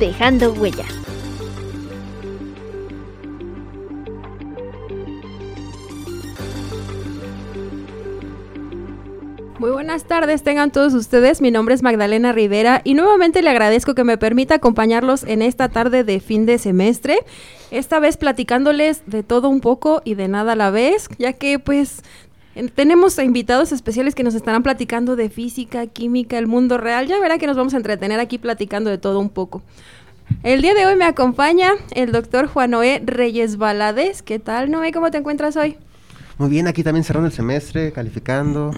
dejando huella. Muy buenas tardes, tengan todos ustedes. Mi nombre es Magdalena Rivera y nuevamente le agradezco que me permita acompañarlos en esta tarde de fin de semestre. Esta vez platicándoles de todo un poco y de nada a la vez, ya que pues tenemos invitados especiales que nos estarán platicando de física, química, el mundo real. Ya verá que nos vamos a entretener aquí platicando de todo un poco. El día de hoy me acompaña el doctor Juan Noé Reyes Balades. ¿Qué tal, Noé? ¿Cómo te encuentras hoy? Muy bien, aquí también cerrando el semestre, calificando,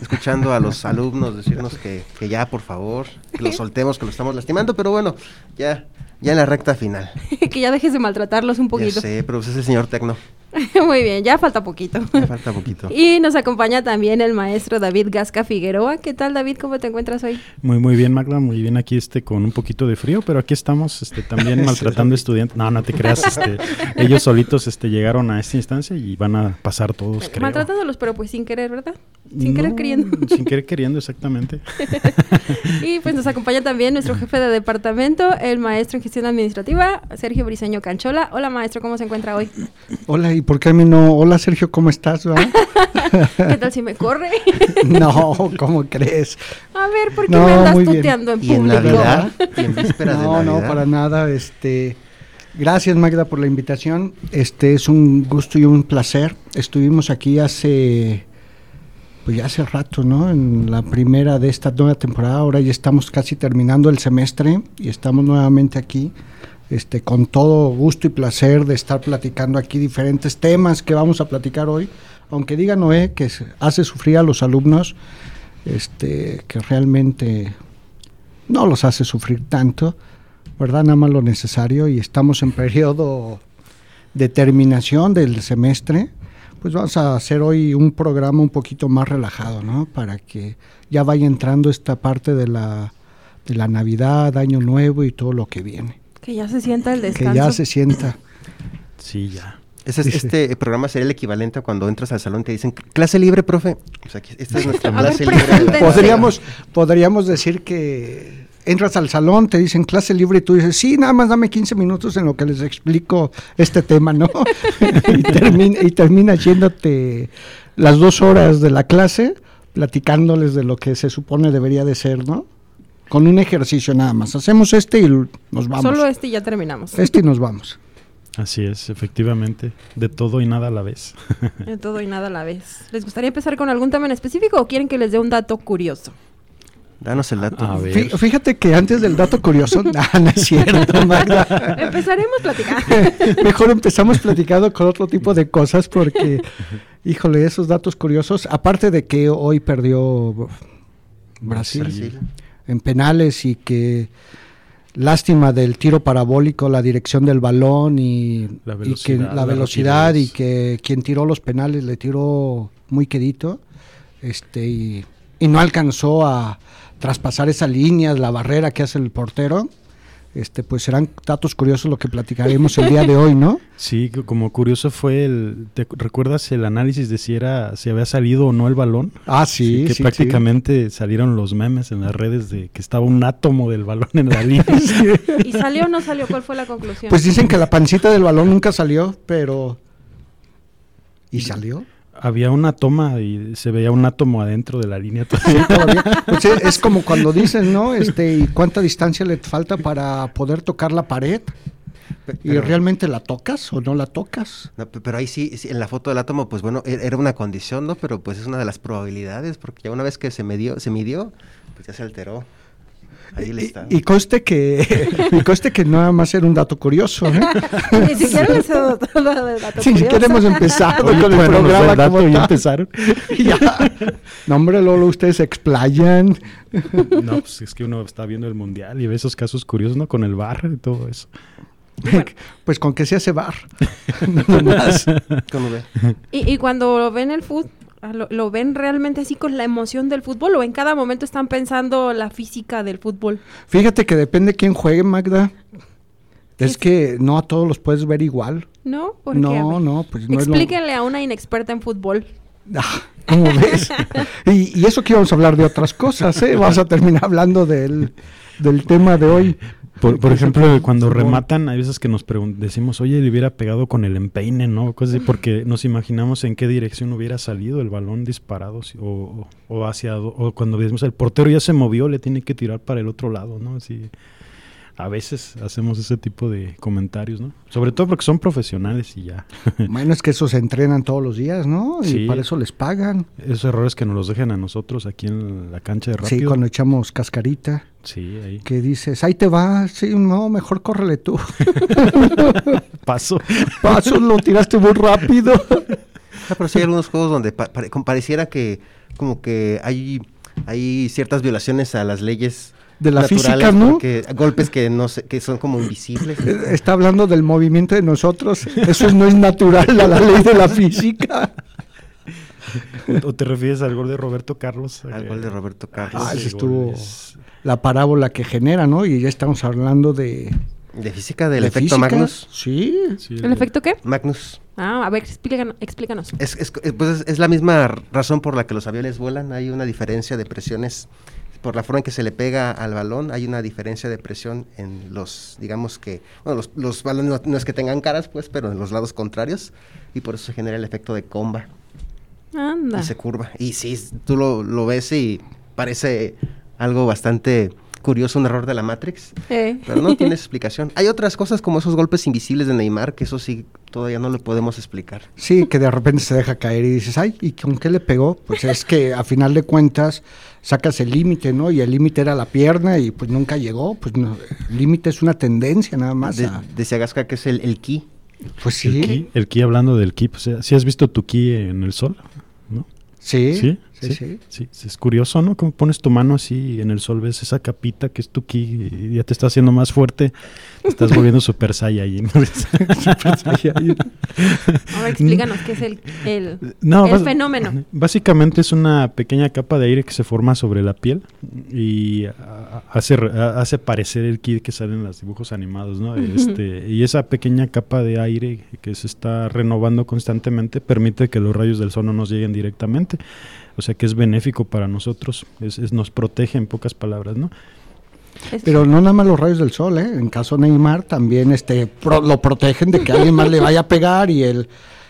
escuchando a los alumnos decirnos que, que ya, por favor, que lo soltemos, que lo estamos lastimando, pero bueno, ya, ya en la recta final. que ya dejes de maltratarlos un poquito. Ya sé, pero pues es el señor Tecno. Muy bien, ya falta poquito. Ya falta poquito. y nos acompaña también el maestro David Gasca Figueroa. ¿Qué tal, David? ¿Cómo te encuentras hoy? Muy, muy bien, Magda. Muy bien aquí este con un poquito de frío, pero aquí estamos este, también maltratando estudiantes. No, no te creas. Este, ellos solitos este, llegaron a esta instancia y van a pasar todos, creo. Maltratándolos, pero pues sin querer, ¿verdad? Sin querer queriendo. Sin querer queriendo, exactamente. y pues nos acompaña también nuestro jefe de departamento, el maestro en gestión administrativa, Sergio Briseño Canchola. Hola, maestro, ¿cómo se encuentra hoy? Hola, ¿y por qué a mí no? Hola, Sergio, ¿cómo estás? ¿Qué tal si me corre? no, ¿cómo crees? A ver, ¿por qué me andas tuteando en ¿Y público? En Navidad? ¿Y en vísperas no, de Navidad? no, para nada. Este, gracias, Magda, por la invitación. Este es un gusto y un placer. Estuvimos aquí hace pues ya hace rato, ¿no? En la primera de esta nueva temporada, ahora ya estamos casi terminando el semestre y estamos nuevamente aquí, este, con todo gusto y placer de estar platicando aquí diferentes temas que vamos a platicar hoy. Aunque diga Noé que hace sufrir a los alumnos, este, que realmente no los hace sufrir tanto, ¿verdad? Nada más lo necesario y estamos en periodo de terminación del semestre pues vamos a hacer hoy un programa un poquito más relajado, ¿no? Para que ya vaya entrando esta parte de la, de la Navidad, Año Nuevo y todo lo que viene. Que ya se sienta el descanso. Que ya se sienta. Sí, ya. Este programa sería el equivalente a cuando entras al salón y te dicen, clase libre, profe. O sea, esta es nuestra clase ver, libre. Podríamos, podríamos decir que entras al salón, te dicen clase libre y tú dices, sí, nada más dame 15 minutos en lo que les explico este tema, ¿no? y, termina, y termina yéndote las dos horas de la clase platicándoles de lo que se supone debería de ser, ¿no? Con un ejercicio nada más. Hacemos este y nos vamos. Solo este y ya terminamos. Este y nos vamos. Así es, efectivamente. De todo y nada a la vez. De todo y nada a la vez. ¿Les gustaría empezar con algún tema en específico o quieren que les dé un dato curioso? Danos el dato. Fíjate que antes del dato curioso, no, no es cierto, Magda. Empezaremos platicando. Mejor empezamos platicando con otro tipo de cosas porque, híjole, esos datos curiosos, aparte de que hoy perdió Brasil, Brasil. en penales y que lástima del tiro parabólico, la dirección del balón y, La y que velocidad, la la velocidad y que quien tiró los penales le tiró muy quedito este y, y no alcanzó a traspasar esa línea, la barrera que hace el portero. Este, pues serán datos curiosos lo que platicaremos el día de hoy, ¿no? Sí, como curioso fue el. ¿Te cu- recuerdas el análisis de si era, si había salido o no el balón? Ah, sí, que sí, prácticamente salieron los memes en las redes de que estaba un átomo del balón en la línea. ¿Y salió o no salió? ¿Cuál fue la conclusión? Pues dicen que la pancita del balón nunca salió, pero ¿y salió? Había una toma y se veía un átomo adentro de la línea. Sí, todavía. Pues es, es como cuando dicen, ¿no? Este, ¿y cuánta distancia le falta para poder tocar la pared? ¿Y Pero- realmente la tocas o no la tocas? No, pero ahí sí, sí, en la foto del átomo, pues bueno, e- era una condición, ¿no? Pero pues es una de las probabilidades, porque ya una vez que se midió, se midió, pues ya se alteró. Ahí le está. Y, y conste que y conste que nada más era un dato curioso. ¿eh? Ni siquiera les he dado todo de dato siquiera hemos empezado Oye, con el bueno, da programa dato como y empezaron. Ya. No, hombre, Lolo, ustedes se explayan. No, pues es que uno está viendo el mundial y ve esos casos curiosos, ¿no? Con el bar y todo eso. Pues con que se hace bar. No más. ¿Cómo ve? Y, y cuando ven el fútbol, lo, lo ven realmente así con la emoción del fútbol o en cada momento están pensando la física del fútbol. Fíjate que depende quién juegue, Magda. Es que no a todos los puedes ver igual. ¿No? ¿Por qué? No, ver. no, pues no es lo- Explíquenle a una inexperta en fútbol. Ah, ¿Cómo ves? y, y eso que íbamos a hablar de otras cosas, ¿eh? Vamos a terminar hablando del, del tema de hoy. Por, por ejemplo, cuando rematan, hay veces que nos decimos, oye, le hubiera pegado con el empeine, ¿no? Cosas así, porque nos imaginamos en qué dirección hubiera salido el balón disparado, o, o hacia, o cuando vemos el portero ya se movió, le tiene que tirar para el otro lado, ¿no? Así, a veces hacemos ese tipo de comentarios, ¿no? Sobre todo porque son profesionales y ya. Bueno, es que esos se entrenan todos los días, ¿no? Y Sí. para eso les pagan. Esos errores que nos los dejan a nosotros aquí en la cancha de Sí, rápido. cuando echamos cascarita, Sí, ahí. que dices, ahí te va, sí, no, mejor córrele tú. Paso. Paso, lo tiraste muy rápido. Ah, pero sí hay algunos juegos donde pa- pare- como pareciera que como que hay, hay ciertas violaciones a las leyes De la naturales, física, ¿no? porque golpes que no sé, que son como invisibles. Está hablando del movimiento de nosotros. Eso no es natural a la ley de la física. ¿O, te refieres al gol de Roberto Carlos? Al gol de Roberto Carlos. Ah, ese estuvo es- la parábola que genera, ¿no? Y ya estamos hablando de... De física del de efecto física. Magnus. Sí. sí, ¿El efecto qué? Magnus. Ah, a ver, explícanos. explícanos. Es, es, eh, pues es, es la misma razón por la que los aviones vuelan. Hay una diferencia de presiones. Por la forma en que se le pega al balón, hay una diferencia de presión en los, digamos que, bueno, los, los balones no, no es que tengan caras, pues, pero en los lados contrarios. Y por eso se genera el efecto de comba Anda. y se curva. Y sí, tú lo, lo ves y parece algo bastante curioso, un error de la Matrix. Eh. Pero no tiene explicación. Hay otras cosas como esos golpes invisibles de Neymar, que eso sí todavía no lo podemos explicar. Sí, que de repente se deja caer y dices, ay, ¿y con qué le pegó? Pues es que a final de cuentas sacas el límite, ¿no? Y el límite era la pierna y pues nunca llegó. Pues no, el límite es una tendencia nada más. De- a- decía Gasca que es el, el ki. pues El sí, ki, el ki, hablando del ki, pues, ¿sí has visto tu ki en el sol? ¿Sí? Sí, sí. Sí, sí, es curioso, ¿no? Como pones tu mano así y en el sol ves esa capita que es tu ki y ya te está haciendo más fuerte, te estás volviendo super saiyajin. Ahora explícanos qué es el, el, No, el fenómeno. Básicamente es una pequeña capa de aire que se forma sobre la piel y hace, hace parecer el ki que sale en los dibujos animados, ¿no? Este, y esa pequeña capa de aire que se está renovando constantemente permite que los rayos del sol no nos lleguen directamente. O sea que es benéfico para nosotros, es, es- nos protege en pocas palabras, ¿no? Pero no nada más los rayos del sol, ¿eh? En caso de Neymar también este, pro- lo protegen de que alguien más le vaya a pegar y el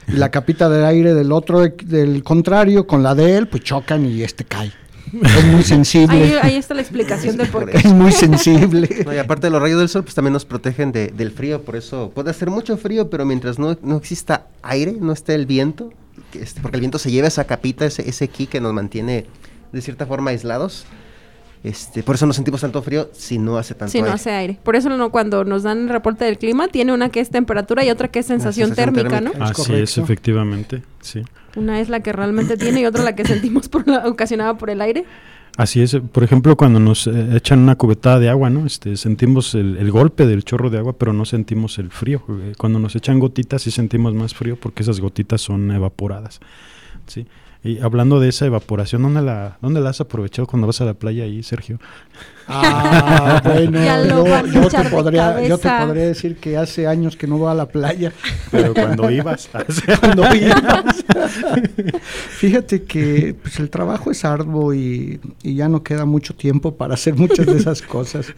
y la capita de aire del otro, de- del contrario, con la de él, pues chocan y este cae. Es muy sensible. ahí, ahí está la explicación de por qué. Es muy sensible. No, y aparte de los rayos del sol, pues también nos protegen de- del frío. Por eso puede hacer mucho frío, pero mientras no, no exista aire, no esté el viento, este, porque el viento se lleva esa capita, ese, ese ki que nos mantiene de cierta forma aislados. Este, por eso no sentimos tanto frío si no hace tanto Si no aire. hace aire. Por eso no, cuando nos dan el reporte del clima, tiene una que es temperatura y otra que es sensación, sensación térmica, térmica. ¿no? Es Así es, correcto. efectivamente, sí. Una es la que realmente tiene y otra la que sentimos por la, ocasionada por el aire. Así es, por ejemplo, cuando nos eh, echan una cubetada de agua, ¿no? Este, sentimos el, el golpe del chorro de agua, pero no sentimos el frío. Eh, Cuando nos echan gotitas sí sentimos más frío porque esas gotitas son evaporadas, ¿sí? Y hablando de esa evaporación, ¿dónde la, ¿dónde la has aprovechado cuando vas a la playa ahí, Sergio? Ah, bueno, Ya lo yo, te de podría, yo te cabeza. podría decir que hace años que no voy a la playa. Pero cuando ibas, Cuando ibas. Fíjate que pues, el trabajo es arduo y, y ya no queda mucho tiempo para hacer muchas de esas cosas.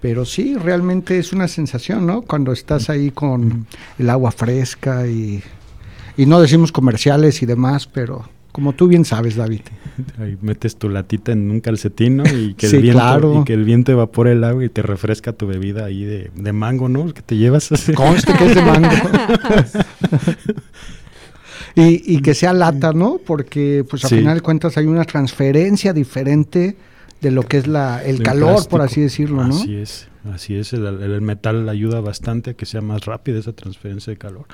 Pero sí, realmente es una sensación, ¿no? Cuando estás ahí con el agua fresca y, y no decimos comerciales y demás, pero como tú bien sabes, David. ahí metes tu latita en un calcetín, ¿no? Y que, Sí, el viento, claro. y que el viento evapore el agua y te refresca tu bebida ahí de, de mango, ¿no? Que te llevas así. Conste que es de mango. y, y que sea lata, ¿no? Porque pues a Sí. final de cuentas hay una transferencia diferente de lo que es la, el de calor, por así decirlo, ¿no? Así es, así es. El, el metal ayuda bastante a que sea más rápida esa transferencia de calor.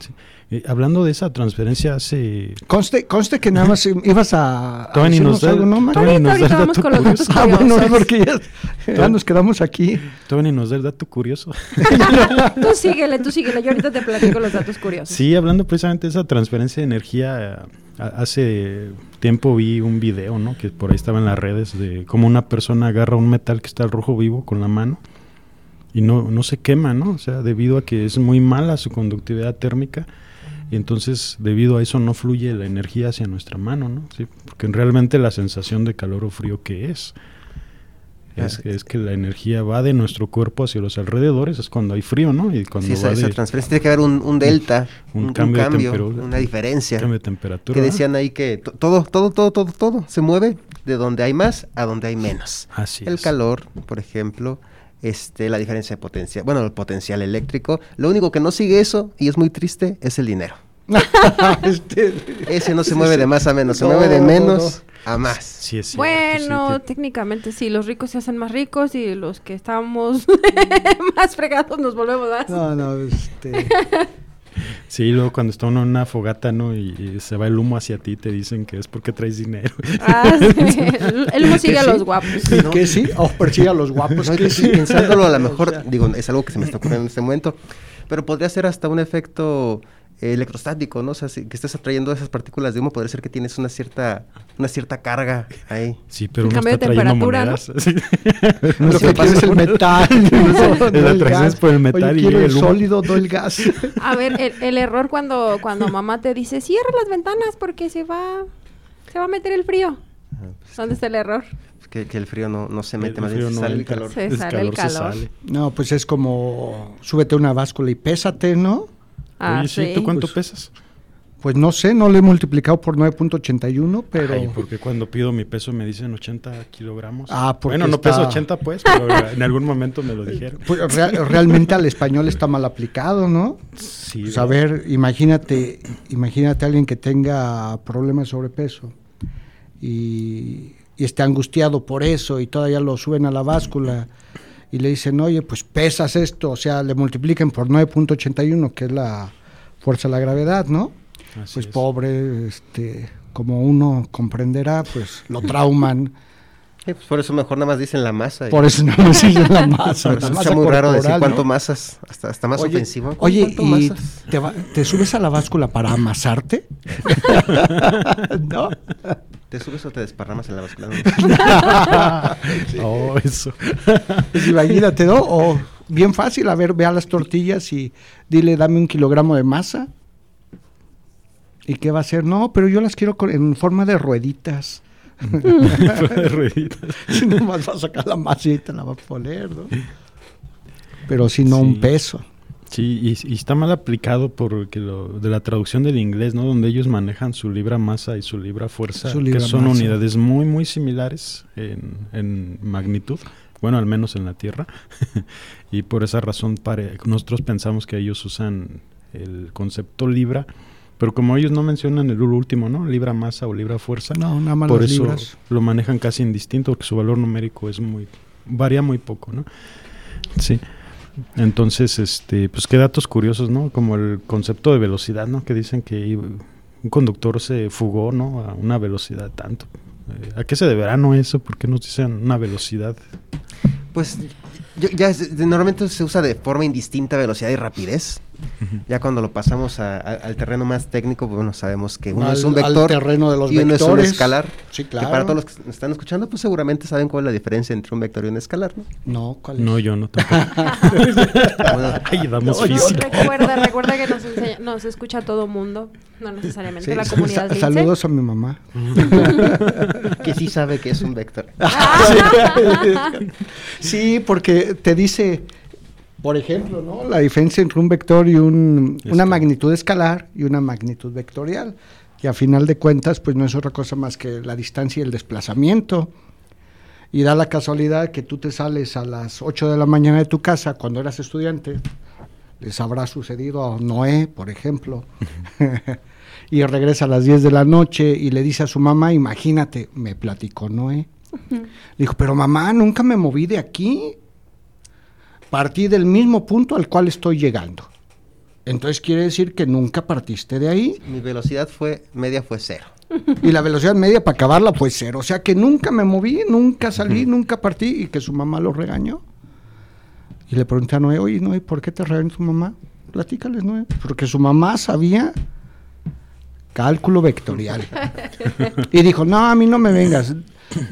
Sí. Eh, hablando de esa transferencia, hace. Conste, conste que nada más ibas a, ni nos da- algo, ¿no, Mac? todavía ni nos Ahorita, da el ahorita vamos dato con los datos curioso. Ah, bueno, curiosos. porque ya, ya nos quedamos aquí. Todavía ni nos da el dato curioso. Tú síguele, tú síguele. Yo ahorita te platico los datos curiosos. Sí, hablando precisamente de esa transferencia de energía, hace tiempo vi un video, ¿no? Que por ahí estaba en las redes de cómo una persona agarra un metal que está al rojo vivo con la mano y no, no se quema, ¿no? O sea, debido a que es muy mala su conductividad térmica y entonces debido a eso no fluye la energía hacia nuestra mano, ¿no? Sí, porque realmente la sensación de calor o frío que es. Es, es que la energía va de nuestro cuerpo hacia los alrededores, es cuando hay frío, ¿no? Y cuando Sí, esa, va esa de transferencia tiene que haber un, un delta, Un un, un cambio cambio, de temperatura. una diferencia. cambio de temperatura. Que decían ahí que to- todo, todo, todo, todo, todo se mueve de donde hay más a donde hay menos. Así el es. calor, por ejemplo, este, la diferencia de potencial, bueno, el potencial eléctrico. Lo único que no sigue eso, y es muy triste, es el dinero. Este, Ese no se mueve de más a menos, se No, mueve de no, menos a más. Sí, es cierto, Bueno, sí, técnicamente sí, los ricos se hacen más ricos y los que estamos más fregados nos volvemos más. no, no, este, sí, luego cuando está uno en una fogata, ¿no? Y, y se va el humo hacia ti, te dicen que es porque traes dinero. Ah, sí. El, humo sigue a sí? los guapos. ¿y qué sí? Oh, persigue a los guapos. No, y que sí. pensándolo a lo O mejor, sea, digo, es algo que se me está ocurriendo en este momento, pero podría ser hasta un efecto electrostático, ¿no? O sea, si, que estés atrayendo esas partículas de humo, podría ser que tienes una cierta, una cierta carga ahí. Sí, pero El uno cambio está de trayendo temperatura, lo que pasa es el metal, no, no atracción es por el metal Oye, y el el humo. sólido, no el gas. A ver, el, el error cuando, cuando mamá te dice, cierra las ventanas porque se va, se va a meter el frío. ¿Dónde está el error? Que, que el frío no, no se El mete, más bien no sale el entra. calor. Se sale el calor. sale. No, pues es como súbete a una báscula y pésate, ¿no? Ah, Oye, sí, ¿tú cuánto pesas? Pues no sé, no le he multiplicado por 9.81, pero Ay, porque cuando pido mi peso me dicen 80 kilogramos. Ah, porque Bueno, no está- peso 80 pues, pero en algún momento me lo dijeron. pues, rea- realmente al español está mal aplicado, ¿no? Sí, Pues a ver, imagínate, imagínate a alguien que tenga problemas de sobrepeso y, y esté angustiado por eso y todavía lo suben a la báscula y le dicen, oye, pues pesas esto, o sea, le multipliquen por 9.81, que es la fuerza de la gravedad, ¿no? así Pues es. pobre, este, como uno comprenderá, pues lo trauman. Sí, pues por eso mejor nada más dicen la masa. Por eso no me siguen la masa. La escucha muy raro decir cuánto ¿no? masas, hasta, hasta más Oye, ofensivo. ¿Cu- Oye, ¿cuánto ¿y masas? te, va- te subes a la báscula para amasarte? ¿No? ¿Te subes o te desparramas en la báscula? Oh, eso. Pues imagínate, ¿no? O bien fácil, a ver, ve a las tortillas y dile, dame un kilogramo de masa. ¿Y qué va a hacer? No, pero yo las quiero con- en forma de rueditas. Rueditas. Si nomás va a sacar la masa y te la va a poner, ¿no? Pero si no, Sí. un peso. Sí, y, y está mal aplicado porque lo, de la traducción del inglés, ¿no? Donde ellos manejan su libra masa y su libra fuerza, Su libra que son masa. unidades muy, muy similares en, en magnitud. Bueno, al menos en la Tierra. y por esa razón pare- nosotros pensamos que ellos usan el concepto libra, pero como ellos no mencionan el último, ¿no? Libra masa o libra fuerza. No, nada más por eso libras. lo manejan casi indistinto porque su valor numérico es muy varía muy poco, ¿no? Sí. Entonces, este, pues qué datos curiosos, ¿no? Como el concepto de velocidad, ¿no? Que dicen que un conductor se fugó, ¿no? A una velocidad tanto. Eh, ¿A qué se deberá no eso? ¿Por qué nos dicen una velocidad? Pues yo- ya normalmente se usa de forma indistinta velocidad y rapidez. Ya cuando lo pasamos a- a- al terreno más técnico, pues, bueno, sabemos que uno Al- es un al vector terreno de los y uno es un escalar. Sí, Que claro. para todos los que nos están escuchando, pues seguramente saben cuál es la diferencia entre un vector y un escalar, ¿no? No, ¿cuál es? No, yo no tampoco. Bueno, Ay, damos No. Recuerda, recuerda que nos, enseña- nos escucha todo mundo, no necesariamente Sí, la comunidad sa- saludos a mi mamá. que sí sabe que es un vector. Sí, porque te dice, por ejemplo, ¿no? La diferencia entre un vector y un, una magnitud escalar y una magnitud vectorial. Y a final de cuentas, pues no es otra cosa más que la distancia y el desplazamiento. Y da la casualidad que tú te sales a las 8 de la mañana de tu casa cuando eras estudiante. Les habrá sucedido a Noé, por ejemplo. y regresa a las 10 de la noche y le dice a su mamá, imagínate, me platicó Noé, Le dijo, pero mamá, nunca me moví de aquí. Partí del mismo punto al cual estoy llegando. Entonces quiere decir que nunca partiste de ahí. Mi velocidad fue media fue cero. Y la velocidad media para acabarla fue cero. O sea que nunca me moví, nunca salí, nunca partí y que su mamá lo regañó. Y le pregunté a Noé, oye Noé, ¿por qué te regañó tu mamá? Platícales, Noé. Porque su mamá sabía cálculo vectorial. y dijo, no, a mí no me vengas.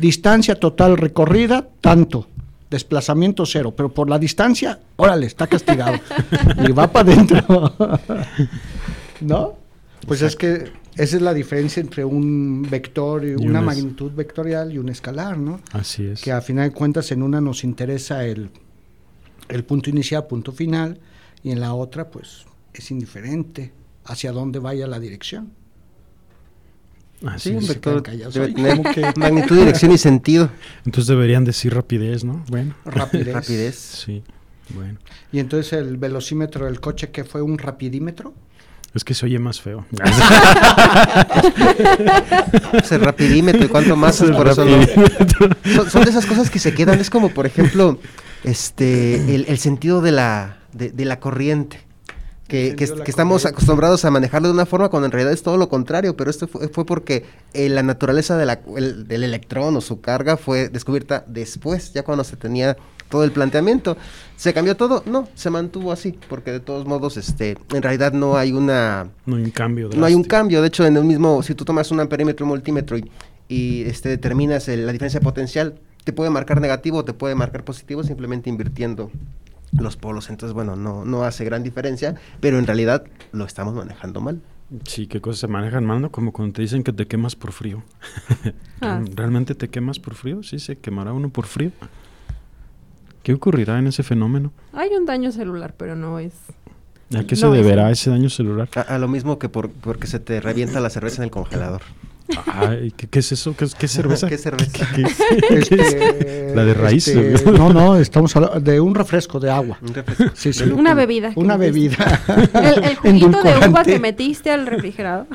Distancia total recorrida, tanto. Desplazamiento cero. Pero por la distancia, órale, está castigado. y va para adentro. ¿No? Pues es que esa es la diferencia entre un vector, y una un magnitud vectorial y un escalar, ¿no? Así es. Que a final de cuentas en una nos interesa el, el punto inicial, punto final, y en la otra pues es indiferente hacia dónde vaya la dirección. Así Sí, un vector debe Oye, tener magnitud, dirección y sentido. Entonces deberían decir rapidez, ¿no? Bueno. Rapidez. Rapidez. Sí. Bueno. Y entonces el velocímetro del coche que fue un rapidímetro. Es que se oye más feo. Es el rapidímetro y cuánto más es por eso. Son, son de esas cosas que se quedan. Es como, por ejemplo, este el, el sentido de la, de, de la corriente. Que, que, estamos acostumbrados a manejarlo de una forma cuando en realidad es todo lo contrario, pero esto fue, fue porque eh, la naturaleza de la- el- del electrón o su carga fue descubierta después, ya cuando se tenía todo el planteamiento. ¿Se cambió todo? No, se mantuvo así, porque de todos modos, este, en realidad no hay una No hay un cambio. no hay un cambio, de hecho en el mismo, si tú tomas un amperímetro un multímetro y, y, este, determinas el- la diferencia potencial, te puede marcar negativo o te puede marcar positivo simplemente invirtiendo los polos. Entonces, bueno, no, no hace gran diferencia, pero en realidad lo estamos manejando mal. Sí, qué cosas se manejan mal, ¿no? Como cuando te dicen que te quemas por frío. Ah. ¿Realmente te quemas por frío? Sí, se quemará uno por frío. ¿Qué ocurrirá en ese fenómeno? Hay un daño celular, pero no es. ¿A qué se No, es- deberá ese daño celular? A, a lo mismo que por, porque se te revienta la cerveza en el congelador. Ay, ¿qué, qué es eso? ¿Qué, cerveza? ¿Qué cerveza? Este, La de raíz. este, no, no, estamos hablando de un refresco de agua. Un refresco. Sí, sí. De Una bebida. Una bebida. El, el juguito de uva que metiste al refrigerador.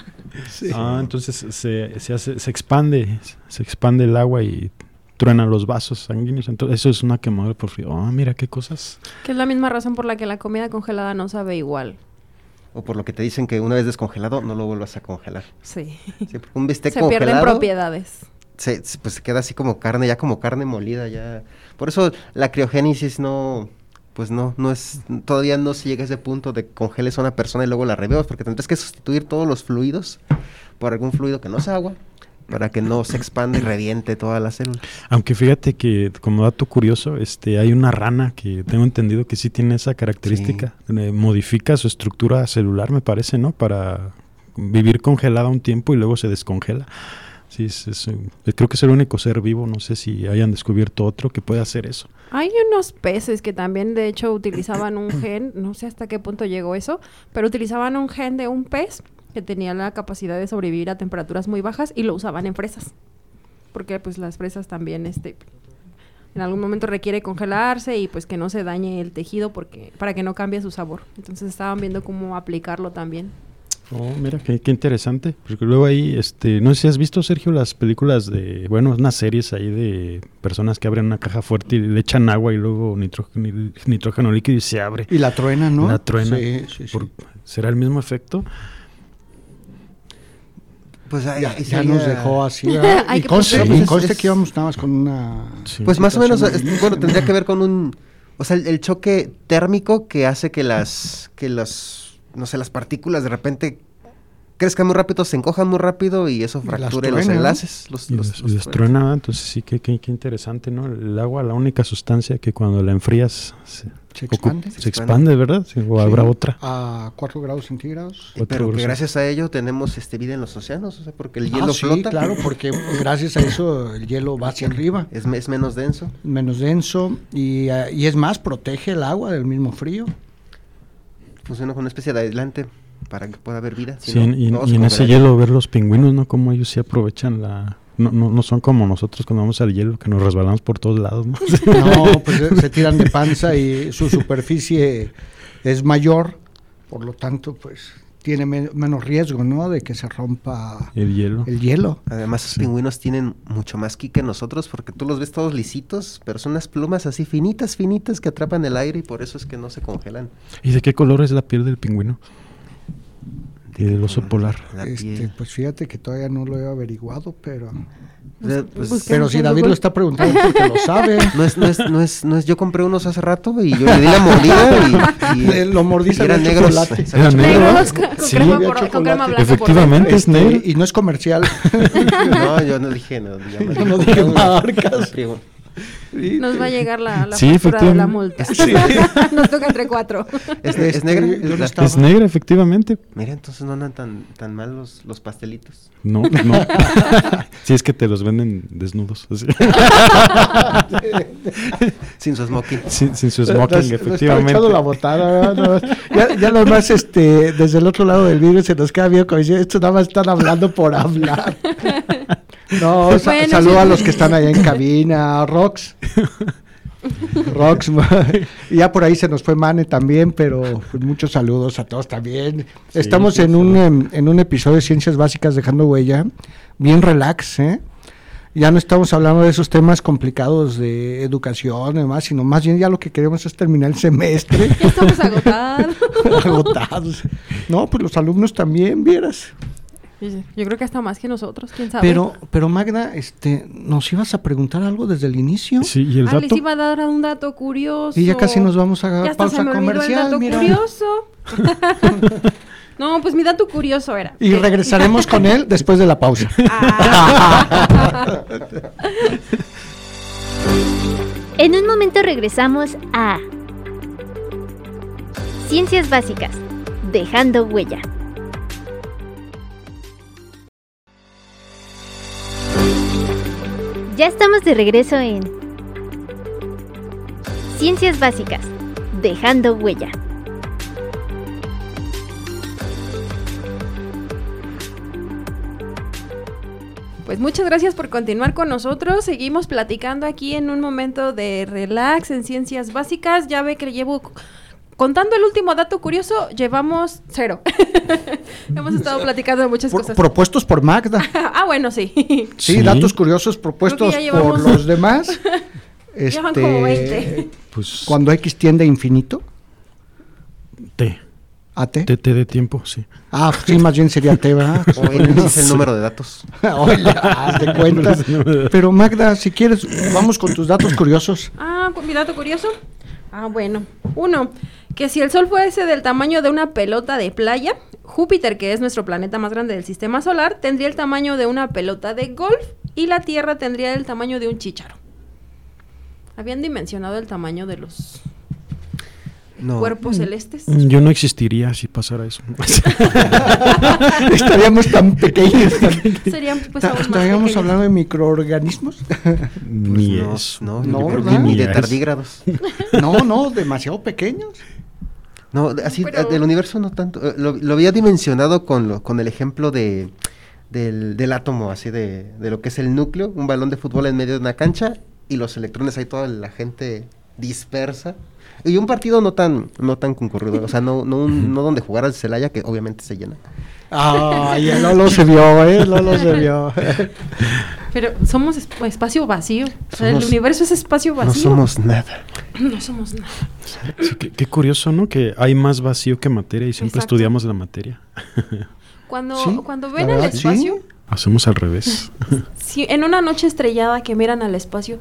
Ah, entonces se, se, hace, se expande, se expande el agua y truenan los vasos sanguíneos. Entonces, eso es una quemadura por frío. Ah, mira qué cosas. Que es la misma razón por la que la comida congelada no sabe igual. O por lo que te dicen que una vez descongelado no lo vuelvas a congelar. Sí. Un bistec Se pierden congelado propiedades. se, pues se queda así como carne, ya como carne molida, ya. Por eso la criogénesis no, pues no, no es, todavía no se llega a ese punto de congeles a una persona y luego la revivas, porque tendrás que sustituir todos los fluidos por algún fluido que no sea agua, para que no se expanda y reviente toda la célula. Aunque fíjate que, como dato curioso, este, hay una rana que tengo entendido que sí tiene esa característica. Eh, modifica su estructura celular, me parece, ¿no? Para vivir congelada un tiempo y luego se descongela. Sí, es- es, eh, creo que es el único ser vivo, no sé si hayan descubierto otro que pueda hacer eso. Hay unos peces que también, de hecho, utilizaban un gen, no sé hasta qué punto llegó eso, pero utilizaban un gen de un pez que tenía la capacidad de sobrevivir a temperaturas muy bajas y lo usaban en fresas. Porque pues las fresas también, este, en algún momento requiere congelarse y pues que no se dañe el tejido porque para que no cambie su sabor. Entonces estaban viendo cómo aplicarlo también. Oh, mira, qué, qué interesante. Porque luego ahí, este, no sé si has visto, Sergio, las películas de, bueno, unas series ahí de personas que abren una caja fuerte y le echan agua y luego nitrógeno, nitrógeno líquido y se abre. Y la truena, ¿no? La truena. Sí, sí, sí. Por- ¿Será el mismo efecto? Pues ahí- Ya, ahí ya nos dejó así. y conste, que íbamos nada más con una... Sí. Pues más o menos, es- bueno, tendría que ver con un, o sea, el, el choque térmico que hace que las, que las, no sé, las partículas de repente crezcan muy rápido, se encojan muy rápido y eso Y fracture los enlaces. Los, Y los- entonces sí, qué, qué, qué interesante, ¿no? El agua, la única sustancia que cuando la enfrías se, expande. se expande, ¿verdad? Sí, o Sí, habrá otra. A 4 grados centígrados. Y- Otro Pero que gracias a ello tenemos este vida en los océanos, o sea, porque el Ah, hielo sí, flota. claro, porque gracias a eso el hielo va hacia arriba, Es, es menos denso. menos denso y, eh, y es más, protege el agua del mismo frío. Funciona con una especie de aislante para que pueda haber vida. Sí, y, en ese hielo ver los pingüinos, ¿no? Como ellos sí aprovechan la... No, no, no son como nosotros cuando vamos al hielo, que nos resbalamos por todos lados, ¿no? No, pues se, se tiran de panza y su superficie es mayor, por lo tanto, pues tiene men- menos riesgo, ¿no? De que se rompa El hielo. el hielo. Además, los pingüinos tienen mucho más ki que nosotros porque tú los ves todos lisitos, pero son unas plumas así finitas, finitas que atrapan el aire y por eso es que no se congelan. ¿Y de qué color es la piel del pingüino? Y del oso polar. La Este, pues fíjate que todavía no lo he averiguado, pero O sea, pues, busca- pero si David lo está preguntando porque lo sabe. no es, no es, no es, no es, yo compré unos hace rato y yo le di la mordida y, y- Le- lo mordí, y eran negros. chocolate. Era negro. Negros con, con Sí. crema, por- con crema blanca por Efectivamente es Este, negro. y no es comercial. No, yo no dije, no, No dije marcas. Nos va a llegar la, la Sí, factura de la multa. efectivamente. Nos toca entre cuatro. ¿Es, Este, es negra? yo Es no negra, efectivamente. Mira, entonces no andan tan, tan mal los, los pastelitos. No, no. sí, es que te los venden desnudos. así. Sin su smoking. sin, sin su smoking, efectivamente. echando la botada, ¿verdad? No, ya, ya lo más, este, desde el otro lado del vidrio se nos queda bien como dice, estos nada más están hablando por hablar. No, sa- Bueno, saludo sí. a los que están allá en cabina, Rox. Rox, y ya por ahí se nos fue Mane también, pero pues, muchos saludos a todos también. Estamos sí, en un, em, en un episodio de Ciencias Básicas Dejando Huella, bien relax, ¿eh? Ya no estamos hablando de esos temas complicados de educación y demás, sino más bien ya lo que queremos es terminar el semestre Ya estamos agotados. agotados. No, pues los alumnos también, vieras. Yo creo que hasta más que nosotros, quién sabe. Pero, pero Magda, este, nos ibas a preguntar algo desde el inicio Sí, y el ah, les dato. iba a dar un dato curioso. y ya casi nos vamos a Ya hasta pausa se me olvidó el comercial, dato mira. curioso. no, pues mi dato curioso era. Y regresaremos con él después de la pausa. Ah. En un momento regresamos a Ciencias Básicas, dejando huella. Ya estamos de regreso en Ciencias Básicas, dejando huella. Pues muchas gracias por continuar con nosotros. Seguimos platicando aquí en un momento de relax en ciencias básicas. Ya ve que llevo contando el último dato curioso, llevamos cero. Hemos estado platicando de muchas Por- cosas. propuestos por Magda. ah, bueno, sí. Sí, Sí. datos curiosos propuestos por los demás. Llevan como 20. Pues Cuando X tiende a infinito, T. a T. T, T de tiempo, sí. Ah, sí, más bien sería T, ¿verdad? O es el número de datos. Oye, haz de cuenta. Pero Magda, si quieres, vamos con tus datos curiosos. Ah, cu- mi dato curioso. Ah, bueno. Uno, que si el Sol fuese del tamaño de una pelota de playa, Júpiter, que es nuestro planeta más grande del sistema solar, tendría el tamaño de una pelota de golf y la Tierra tendría el tamaño de un chícharo. Habían dimensionado el tamaño de los No. cuerpos celestes. Yo no existiría si pasara eso. Estaríamos tan pequeños. tan- Serían pues aún más Estaríamos pequeños. hablando de microorganismos. Ni no, eso. No, No, ¿verdad? ni de tardígrados. No, no, demasiado pequeños. No, así Pero- del universo no tanto. Eh, Lo, lo había dimensionado con lo, con el ejemplo de del, del átomo, así de, de lo que es el núcleo, un balón de fútbol en medio de una cancha y los electrones ahí toda la gente dispersa. Y un partido no tan no tan concurrido, o sea, no no, un- no donde jugara el Celaya que obviamente se llena. Ay, el Lolo se vio, ¿eh? Lolo se vio. Pero somos es- espacio vacío. O sea, el Somos- universo es espacio No vacío. somos nada. No somos nada. Sí, qué, qué curioso, ¿no? Que hay más vacío que materia y siempre Exacto. estudiamos la materia. Cuando, Sí, cuando ven el verdad, sí. espacio, Hacemos al revés. si en una noche estrellada que miran al espacio,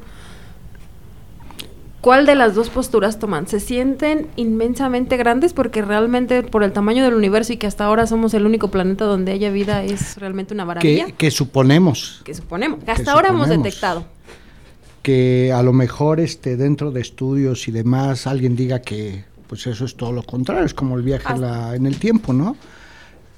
¿cuál de las dos posturas toman? ¿Se sienten inmensamente grandes porque realmente por el tamaño del universo y que hasta ahora somos el único planeta donde haya vida es realmente una maravilla? Que, que suponemos Que suponemos, que hasta ahora hemos suponemos. detectado. que a lo mejor este, dentro de estudios y demás alguien diga que pues eso es todo lo contrario, es como el viaje en, la- en el tiempo, ¿no?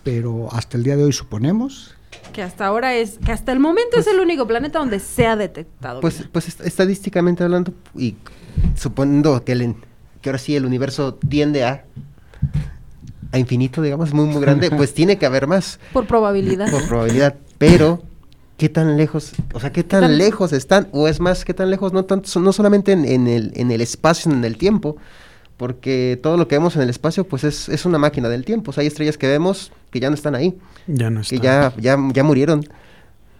Pero hasta el día de hoy suponemos Que hasta ahora es, que hasta el momento es el único planeta donde se ha detectado. Pues, vida. pues est- estadísticamente hablando y suponiendo que, el, que ahora sí el universo tiende a a infinito, digamos, muy muy grande, pues tiene que haber más por probabilidad. por probabilidad, pero ¿qué tan lejos, o sea, qué tan, tan- lejos están o es más qué tan lejos no tanto no solamente en, en el en el espacio, en el tiempo, porque todo lo que vemos en el espacio pues es, es una máquina del tiempo. O sea, hay estrellas que vemos que ya no están ahí, Ya no que está. ya, ya, ya murieron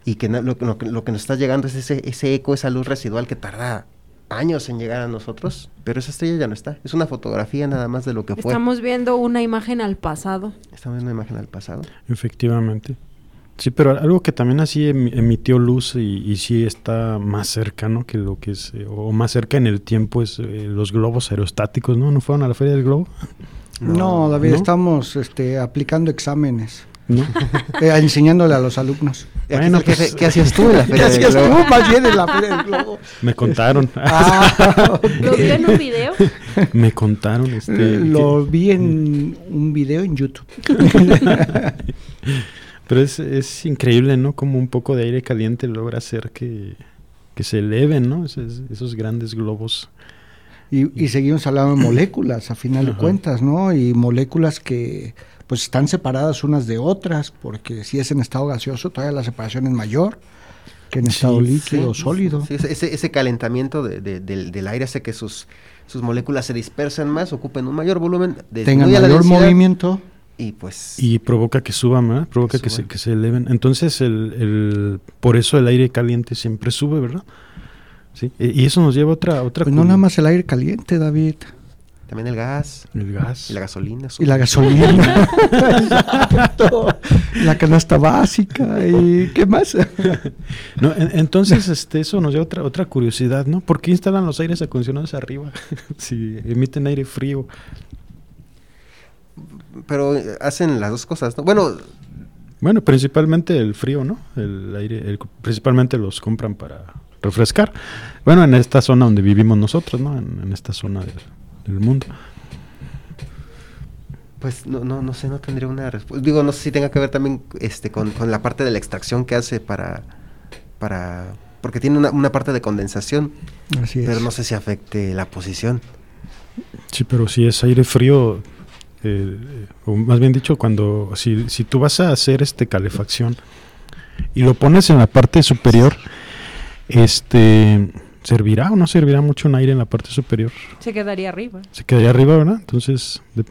y que no- lo, lo que- lo que nos está llegando es ese, ese eco, esa luz residual que tarda años en llegar a nosotros, pero esa estrella ya no está. Es una fotografía nada más de lo que fue. Estamos viendo una imagen al pasado. Estamos viendo una imagen al pasado. Efectivamente. Sí, pero algo que también así emi- emitió luz y, y sí está más cerca, ¿no? Que lo que es, eh, o más cerca en el tiempo es eh, los globos aerostáticos, ¿no? ¿No fueron a la Feria del Globo? No, David, ¿no? estamos este, aplicando exámenes, ¿No? eh, enseñándole a los alumnos. Bueno, pues- ¿Qué hacías tú en la ¿Qué feria del globo? tú más bien en la Feria del Globo? Me contaron. Ah, ¿Lo vio en un video? Me contaron. Este, Lo vi en un video en YouTube. pero es, es increíble, ¿no? Como un poco de aire caliente logra hacer que, que se eleven, ¿no? Esos, esos grandes globos. Y, y seguimos hablando de moléculas, a final de cuentas, ¿no? Y moléculas que pues están separadas unas de otras, porque si es en estado gaseoso, todavía la separación es mayor que en Sí, estado líquido o Sí, sólido. sí, ese, ese- calentamiento de- de- del, del aire hace que sus, sus moléculas se dispersen más, ocupen un mayor volumen, Tengan mayor densidad movimiento. y pues Y provoca que suban, ¿verdad? Provoca Que que se, que se eleven. Entonces, el, el, por eso el aire caliente siempre sube, ¿verdad? Sí. Y eso nos lleva a otra... otra Pues no nada más el aire caliente, David. También el gas El gas. y la gasolina. Y la gasolina. Exacto. La canasta básica. ¿Y qué más? No, en- entonces, este, eso nos lleva a otra, otra curiosidad, ¿no? ¿Por qué instalan los aires acondicionados arriba? si emiten aire frío. Pero eh, hacen las dos cosas, ¿no? Bueno, Bueno, principalmente el frío, ¿no? El aire, el- principalmente los compran para refrescar. Bueno, en esta zona donde vivimos nosotros, ¿no? En, en esta zona del, del mundo. pues no, no, no sé, no tendría una respuesta. Digo, no sé si tenga que ver también este, con, con la parte de la extracción que hace para... para porque tiene una, una parte de condensación, Así es. pero no sé si afecte la posición. Sí, pero si es aire frío, eh, eh, o más bien dicho, cuando si, si tú vas a hacer este calefacción y lo pones en la parte superior, este servirá o no servirá mucho un aire en la parte superior. Se quedaría arriba. Se quedaría arriba, ¿verdad? Entonces, de-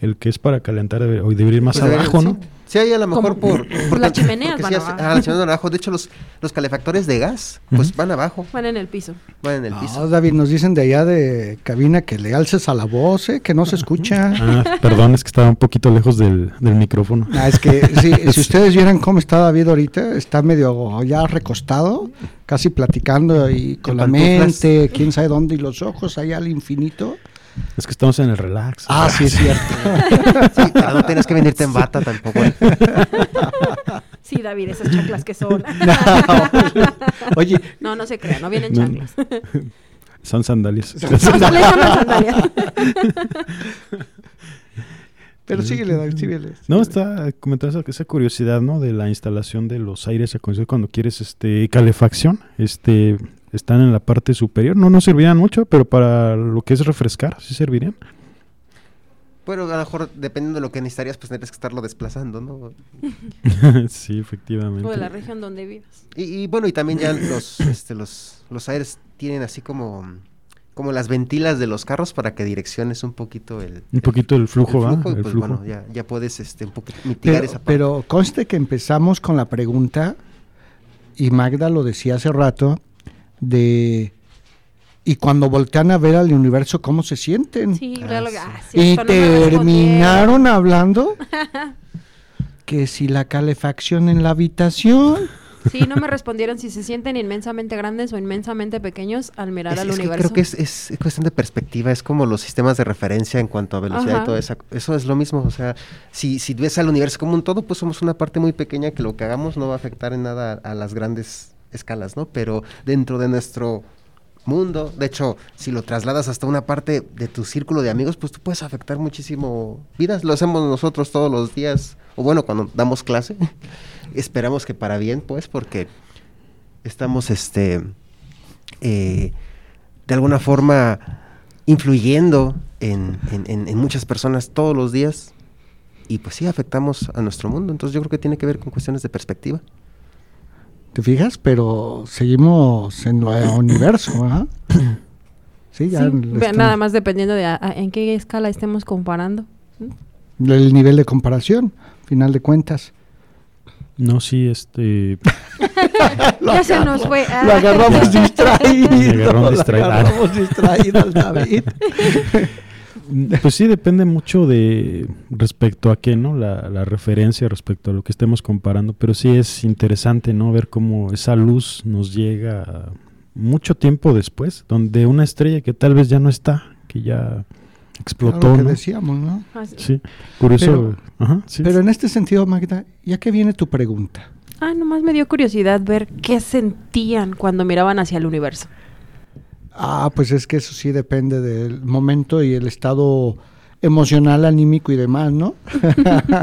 el que es para calentar debe, o debería ir más Pues abajo. ¿no? Sí, ahí a lo mejor Como por... las chimeneas porque van sí abajo. ah, las chimeneas van abajo. De hecho, los, los calefactores de gas, pues van abajo, Van en el piso. van en el No, piso. David, nos dicen de allá de cabina que le alces a la voz, ¿eh? que no se escucha. Ah, perdón, es que estaba un poquito lejos del, del micrófono. Ah, es que si, si ustedes vieran cómo está David ahorita, está medio ya recostado, casi platicando y con la mente, quién sabe dónde, y los ojos allá al infinito. Es que estamos en el relax. Ah, sí, es cierto. Sí, pero no tienes que venirte en bata tampoco. ¿eh? Sí, David, esas chanclas que son. Oye, No, no se crea, no vienen No, chanclas. Son sandalias. Sandalias son las sandalias. pero síguele, David, síguele. No, está comentando esa, esa curiosidad, ¿no? De la instalación de los aires acondicionados cuando quieres este calefacción, este están en la parte superior. No nos servirían mucho, pero para lo que es refrescar sí servirían. Pero a lo mejor, dependiendo de lo que necesitarías, pues tendrías que estarlo desplazando, ¿no? sí, efectivamente. O de la región donde vivas. Y, y bueno, y también ya los, este, los, los aires tienen así como, como las ventilas de los carros para que direcciones un poquito el, Un poquito el flujo, ¿va? y El pues flujo. bueno, ya, ya puedes este, un poquito mitigar Pero, esa parte. pero conste que empezamos con la pregunta, y Magda lo decía hace rato, de... Y cuando voltean a ver al universo, ¿cómo se sienten? Sí, Ah, claro. sí. y no terminaron hablando que si la calefacción en la habitación. Sí, no me respondieron si se sienten inmensamente grandes o inmensamente pequeños al mirar Es- al es que universo. creo que es, es cuestión de perspectiva, es como los sistemas de referencia en cuanto a velocidad Ajá. y todo eso. Eso es lo mismo, o sea, si, si ves al universo como un todo, pues somos una parte muy pequeña que lo que hagamos no va a afectar en nada a, a las grandes escalas, ¿no? Pero dentro de nuestro mundo, de hecho, si lo trasladas hasta una parte de tu círculo de amigos, pues tú puedes afectar muchísimo vidas, lo hacemos nosotros todos los días, o bueno, cuando damos clase, esperamos que para bien, pues, porque estamos, este, eh, de alguna forma influyendo en, en- en- en muchas personas todos los días y pues sí afectamos a nuestro mundo. Entonces yo creo que tiene que ver con cuestiones de perspectiva. ¿Te fijas? Pero seguimos en el universo, ¿ah? Sí, ya Sí, nada más dependiendo de a- a- en qué escala estemos comparando. el nivel de comparación, final de cuentas. No, sí, este... ya se nos fue. Ah. Lo agarramos distraído. Me agarraron lo distraído. agarramos distraído al David. Pues sí, depende mucho de respecto a qué, ¿no? La, la referencia respecto a lo que estemos comparando, pero sí es interesante, ¿no? Ver cómo esa luz nos llega mucho tiempo después, donde una estrella que tal vez ya no está, que ya explotó, Lo que ¿no? decíamos, ¿no? Ah, sí. Sí, curioso. Pero- Ajá, sí. Pero en este sentido, Magda, ya que viene tu pregunta. Ah, nomás me dio curiosidad ver qué sentían cuando miraban hacia el universo. Ah, pues es que eso sí depende del momento y el estado emocional, anímico y demás, ¿no?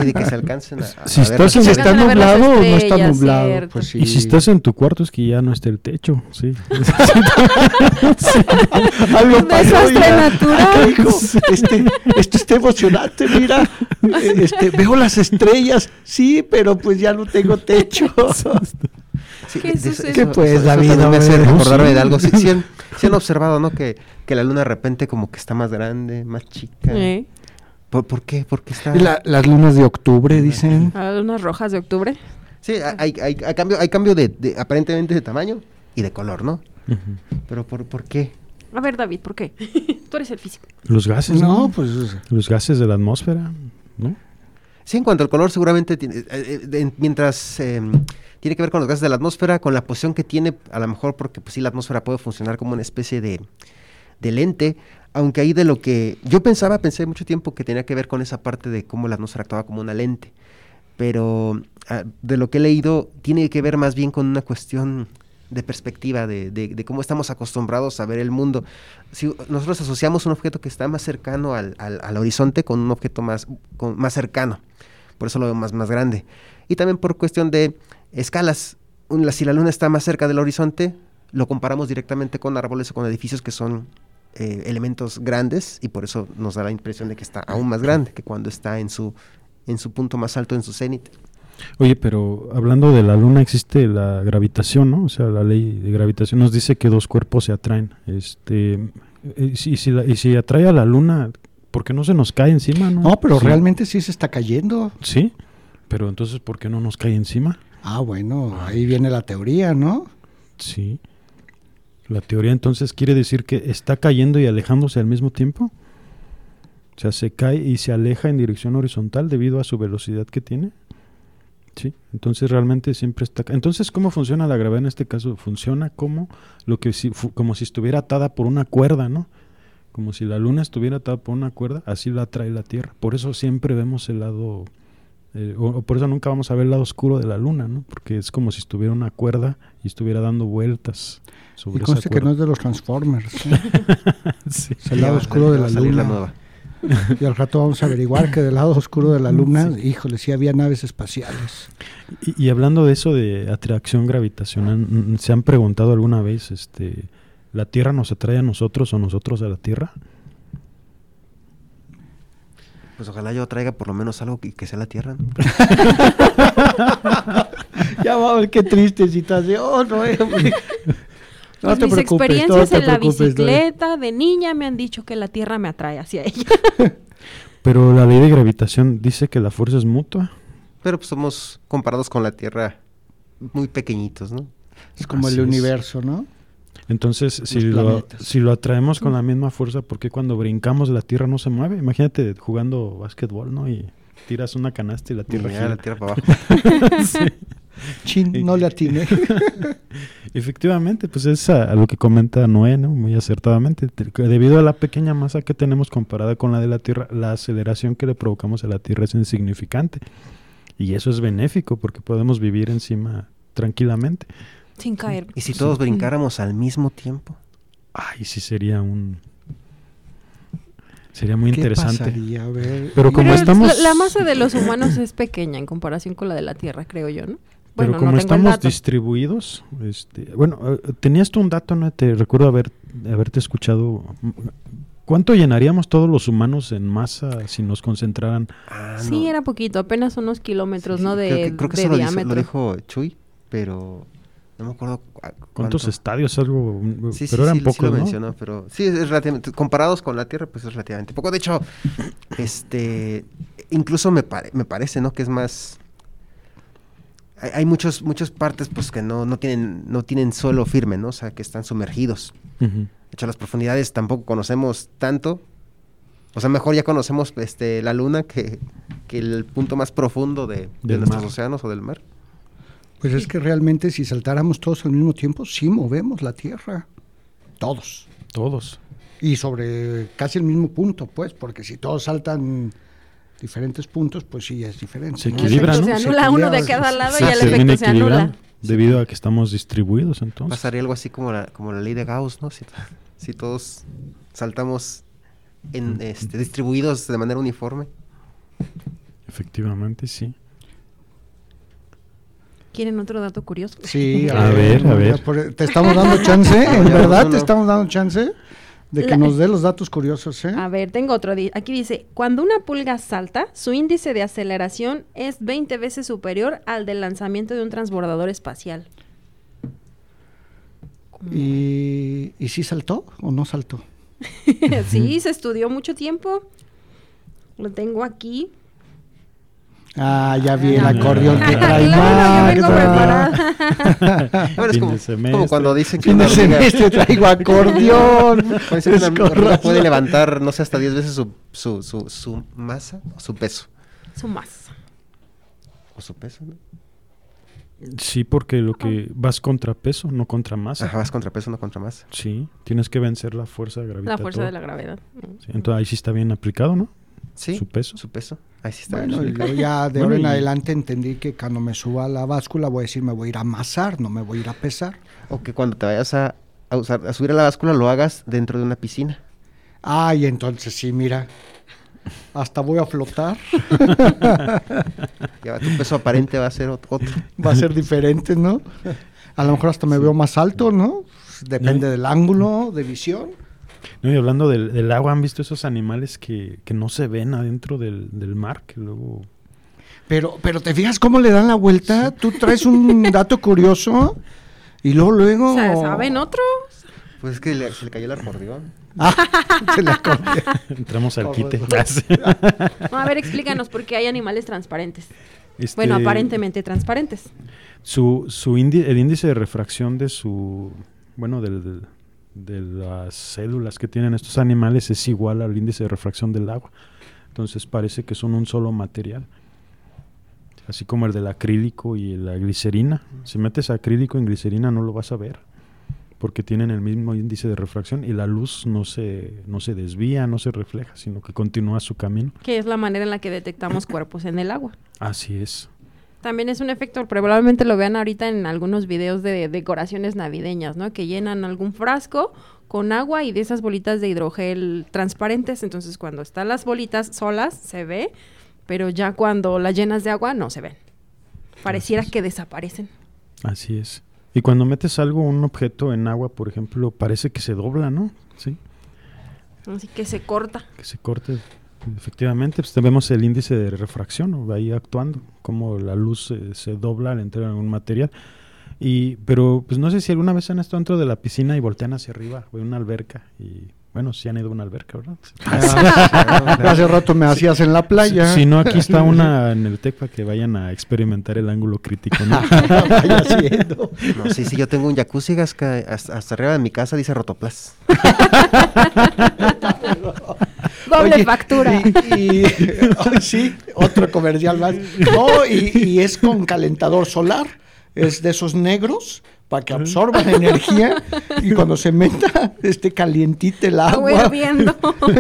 Y de que se alcancen a, a Si ver estás en- está nublado o no está nublado, pues sí. Y si estás en tu cuarto es que ya no está el techo, sí. Algo Un pasó desastre natural. Este, esto está emocionante, mira. Eh, Este, veo las estrellas, sí, pero pues ya no tengo techo. Sí, ¿Qué pues, David? también me hace recordarme de algo. Sí, sí han, sí han observado, ¿no? Que, que la luna de repente como que está más grande, más chica. ¿Eh? ¿Por, por qué? ¿Por qué está...? La- las lunas de octubre, dicen. Las lunas rojas de octubre. Sí, hay, hay, hay cambio, hay cambio de, de- aparentemente de tamaño y de color, ¿no? Ujú. Pero ¿por, por qué? A ver, David, ¿por qué? Tú eres el físico. Los gases, ¿no? No, pues Los gases de la atmósfera, ¿no? Sí, en cuanto al color, seguramente tiene- eh, eh, mientras eh, tiene que ver con los gases de la atmósfera, con la posición que tiene, a lo mejor porque pues sí, la atmósfera puede funcionar como una especie de, de lente, aunque ahí de lo que yo pensaba, pensé mucho tiempo que tenía que ver con esa parte de cómo la atmósfera actuaba como una lente, pero ah, de lo que he leído tiene que ver más bien con una cuestión de perspectiva, de, de- cómo estamos acostumbrados a ver el mundo. Si nosotros asociamos un objeto que está más cercano al, al- al horizonte con un objeto más, con- más cercano, por eso lo veo más, más grande. Y también por cuestión de escalas. Si la luna está más cerca del horizonte, lo comparamos directamente con árboles o con edificios que son eh, elementos grandes y por eso nos da la impresión de que está aún más grande que cuando está en su, en su punto más alto, en su cenit. Oye, pero hablando de la luna existe la gravitación, ¿no? O sea, la ley de gravitación nos dice que dos cuerpos se atraen. Este, eh, y si, si la- y si atrae a la luna, ¿por qué no se nos cae encima, no? No, pero Sí. realmente sí se está cayendo. Sí, pero entonces, ¿por qué no nos cae encima? Ah, bueno, ahí viene la teoría, ¿no? Sí. La teoría entonces quiere decir que está cayendo y alejándose al mismo tiempo. O sea, se cae y se aleja en dirección horizontal debido a su velocidad que tiene. Sí, entonces realmente siempre está. Entonces, ¿cómo funciona la gravedad en este caso? Funciona como lo que si, fu- como si estuviera atada por una cuerda, ¿no? Como si la luna estuviera atada por una cuerda, así la atrae la Tierra. Por eso siempre vemos el lado, eh, o, o por eso nunca vamos a ver el lado oscuro de la luna, ¿no? Porque es como si estuviera una cuerda y estuviera dando vueltas Y sobre esa conste que no cuerda. es de los Transformers. ¿eh? Sí. Es el lado oscuro de la luna. nueva. Y al rato vamos a averiguar que del lado oscuro de la luna, híjole, sí había naves espaciales. Y, y hablando de eso de atracción gravitacional, mm, ¿se han preguntado alguna vez, este, la Tierra nos atrae a nosotros o nosotros a la Tierra? Pues ojalá yo traiga por lo menos algo que, que sea la Tierra. ¿no? ya va a ver qué triste situación, ¿no? Hombre? No te mis preocupes, no experiencias te en la bicicleta de niña me han dicho que la tierra me atrae hacia ella. Pero la ley de gravitación dice que la fuerza es mutua. Pero pues somos comparados con la Tierra muy pequeñitos, ¿no? Es como Así el es. universo, ¿no? Entonces, si lo, si lo atraemos con la misma fuerza, ¿por qué cuando brincamos la Tierra no se mueve? Imagínate jugando básquetbol, ¿no? Y tiras una canasta y la Tierra Ya, gira. la Tierra para abajo. Sí. Chin, no le atiné. Efectivamente, pues es a, a lo que comenta Noé, ¿no? Muy acertadamente. Debido a la pequeña masa que tenemos comparada con la de la Tierra, la aceleración que le provocamos a la Tierra es insignificante. Y eso es benéfico porque podemos vivir encima tranquilamente. Sin caer. ¿Y si todos brincáramos al mismo tiempo? Ay, sí sería un... Sería muy ¿Qué interesante. pasaría? A ver, Pero como Pero estamos- la, la masa de los humanos es pequeña en comparación con la de la Tierra, creo yo, ¿no? Pero Bueno, como no tengo el estamos dato. distribuidos, este, bueno, eh, tenías tú un dato, ¿no? Te recuerdo haber, haberte escuchado. ¿Cuánto llenaríamos todos los humanos en masa si nos concentraran? Ah, Sí, era poquito, apenas unos kilómetros, Sí, ¿no? De, creo que, creo que de eso diámetro. lo dijo Chuy, pero no me acuerdo cu- ¿Cuántos cuánto. estadios? Algo, Sí, sí, pero eran sí, sí pocos, lo ¿no? mencionó, pero sí, es relativamente, comparados con la Tierra, pues es relativamente poco. De hecho, este, incluso me, pare- me parece, ¿no? Que es más, hay, hay muchos, muchas partes, pues, que no, no tienen, no tienen suelo firme, ¿no? O sea, que están sumergidos. De hecho, las profundidades tampoco conocemos tanto. O sea, mejor ya conocemos, este, la Luna que, que el punto más profundo de, de nuestros mar. océanos o del mar. Pues es que realmente si saltáramos todos al mismo tiempo, sí movemos la Tierra. Todos. Todos. Y sobre casi el mismo punto, pues, porque si todos saltan diferentes puntos, pues sí es diferente. Se equilibra, ¿no? Se Se anula uno de cada lado Sí, y el se efecto se anula. Debido a que estamos distribuidos entonces. Pasaría algo así como la, como la ley de Gauss, ¿no? Si, si todos saltamos en, este, distribuidos de manera uniforme. Efectivamente, sí. ¿Quieren otro dato curioso? Sí, A ver, a ver. Te estamos dando chance, en verdad te estamos dando chance de que La- nos dé los datos curiosos, ¿eh? A ver, tengo otro. di- Aquí dice, cuando una pulga salta, su índice de aceleración es 20 veces superior al del lanzamiento de un transbordador espacial. ¿Y, ¿Y sí saltó o no saltó? sí, se estudió mucho tiempo. Lo tengo aquí. Ah, ya vi el Ah, acordeón que trae preparada. Bueno, es Fin como, cuando dicen que Fin de semestre traigo acordeón. una puede levantar, no sé, hasta 10 veces su, su, su, su masa o su peso. Su masa. O su peso, ¿no? Sí, porque lo que vas contra peso, no contra masa. Ajá, vas contra peso, no contra masa. Sí, tienes que vencer la fuerza La gravitatoria. fuerza de la gravedad. Sí, entonces ahí sí está bien aplicado, ¿no? Sí. Su peso. Su peso. Ahí sí está. Bueno, y explicado. luego ya de Bueno, ahora en y- adelante entendí que cuando me suba a la báscula voy a decir me voy a ir a amasar, no me voy a ir a pesar. O que cuando te vayas a, a usar, a subir a la báscula lo hagas dentro de una piscina. Ay, entonces sí, mira, hasta voy a flotar, Ya tu peso aparente va a ser ot- otro. va a ser diferente, ¿no? A lo mejor hasta me veo más alto, ¿no? Depende del ángulo de visión. No, y hablando del, del agua, ¿han visto esos animales que, que no se ven adentro del, del mar? Que luego... Pero, pero te fijas cómo le dan la vuelta. Tú traes un dato curioso y luego, luego. O sea, ¿saben otro? Pues es que le- se le cayó el acordeón. Ah, se le. Entramos al quite. No, a ver, explícanos por qué hay animales transparentes. Este, Bueno, aparentemente transparentes. Su, su indi- el índice de refracción de su, bueno, del, del- de las células que tienen estos animales es igual al índice de refracción del agua. Entonces parece que son un solo material. Así como el del acrílico y la glicerina. Si metes acrílico en glicerina no lo vas a ver. Porque tienen el mismo índice de refracción y la luz no se, no se desvía, no se refleja, sino que continúa su camino. Que es la manera en la que detectamos cuerpos en el agua. Así es. También es un efecto, probablemente lo vean ahorita en algunos videos de decoraciones navideñas, ¿no? Que llenan algún frasco con agua y de esas bolitas de hidrogel transparentes. Entonces, cuando están las bolitas solas, se ve, pero ya cuando las llenas de agua, no se ven. Pareciera que desaparecen. Así es. Y cuando metes algo, un objeto en agua, por ejemplo, parece que se dobla, ¿no? Sí, Así que se corta. que se corte. Efectivamente, pues vemos el índice de refracción ¿no? ahí actuando, como la luz se, se dobla al entrar en un material. Y, pero, pues no sé si alguna vez han estado dentro de la piscina y voltean hacia arriba, o en una alberca, y bueno, si han ido a una alberca, ¿verdad? Ah, Hace rato me hacías en la playa. Si no, aquí está una en el TEC para que vayan a experimentar el ángulo crítico, ¿no? Vaya haciendo. No, sí, sí, yo tengo un jacuzzi Gasca, hasta, hasta arriba de mi casa dice Rotoplas. Doble Oye, factura. Y, y- ay, sí, otro comercial más. No, y, y es con calentador solar. Es de esos negros para que absorban energía y cuando se meta esté calientita el Agua.